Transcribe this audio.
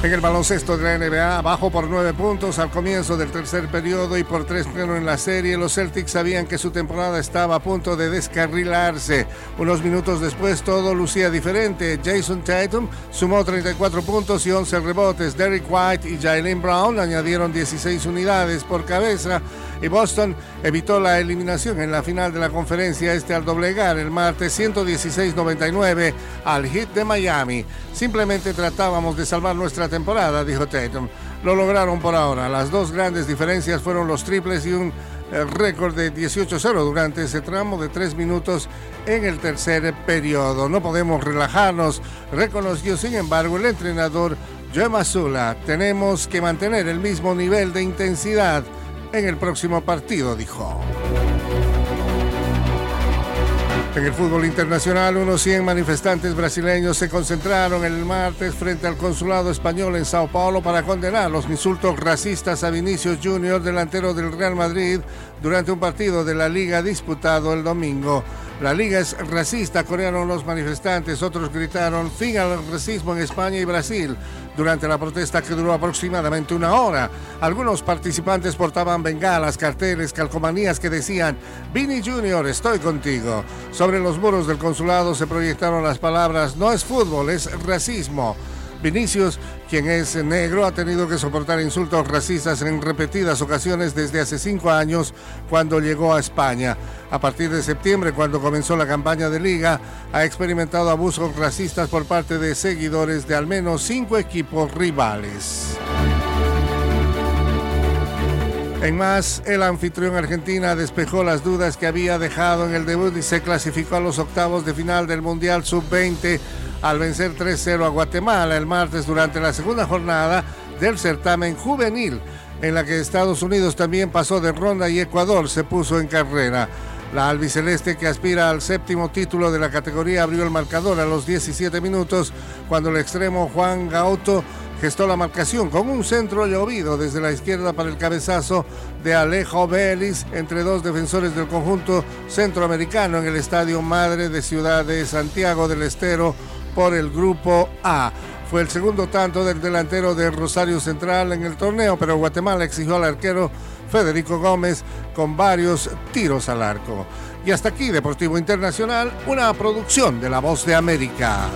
En el baloncesto de la NBA, abajo por nueve puntos al comienzo del tercer periodo y por tres menos en la serie, los Celtics sabían que su temporada estaba a punto de descarrilarse. Unos minutos después todo lucía diferente. Jason Tatum sumó 34 puntos y 11 rebotes. Derek White y Jalen Brown añadieron 16 unidades por cabeza y Boston evitó la eliminación en la final de la conferencia este al doblegar el martes 116-99 al hit de Miami. Simplemente tratábamos de salvar nuestra temporada, dijo Tatum. Lo lograron por ahora. Las dos grandes diferencias fueron los triples y un eh, récord de 18-0 durante ese tramo de tres minutos en el tercer periodo. No podemos relajarnos, reconoció sin embargo el entrenador Joe Mazula. Tenemos que mantener el mismo nivel de intensidad en el próximo partido, dijo. En el fútbol internacional, unos 100 manifestantes brasileños se concentraron el martes frente al consulado español en Sao Paulo para condenar los insultos racistas a Vinicius Junior, delantero del Real Madrid, durante un partido de la liga disputado el domingo. La liga es racista, corearon los manifestantes, otros gritaron fin al racismo en España y Brasil durante la protesta que duró aproximadamente una hora. Algunos participantes portaban bengalas, carteles, calcomanías que decían Vini Junior, estoy contigo. Sobre los muros del consulado se proyectaron las palabras no es fútbol, es racismo. Vinicius, quien es negro, ha tenido que soportar insultos racistas en repetidas ocasiones desde hace cinco años cuando llegó a España. A partir de septiembre, cuando comenzó la campaña de liga, ha experimentado abusos racistas por parte de seguidores de al menos cinco equipos rivales. En más, el anfitrión Argentina despejó las dudas que había dejado en el debut y se clasificó a los octavos de final del Mundial Sub-20 al vencer 3-0 a Guatemala el martes durante la segunda jornada del certamen juvenil, en la que Estados Unidos también pasó de ronda y Ecuador se puso en carrera. La albiceleste que aspira al séptimo título de la categoría abrió el marcador a los 17 minutos cuando el extremo Juan Gauto gestó la marcación con un centro llovido desde la izquierda para el cabezazo de Alejo Vélez entre dos defensores del conjunto centroamericano en el Estadio Madre de Ciudad de Santiago del Estero por el Grupo A. Fue el segundo tanto del delantero de Rosario Central en el torneo, pero Guatemala exigió al arquero Federico Gómez con varios tiros al arco. Y hasta aquí, Deportivo Internacional, una producción de La Voz de América.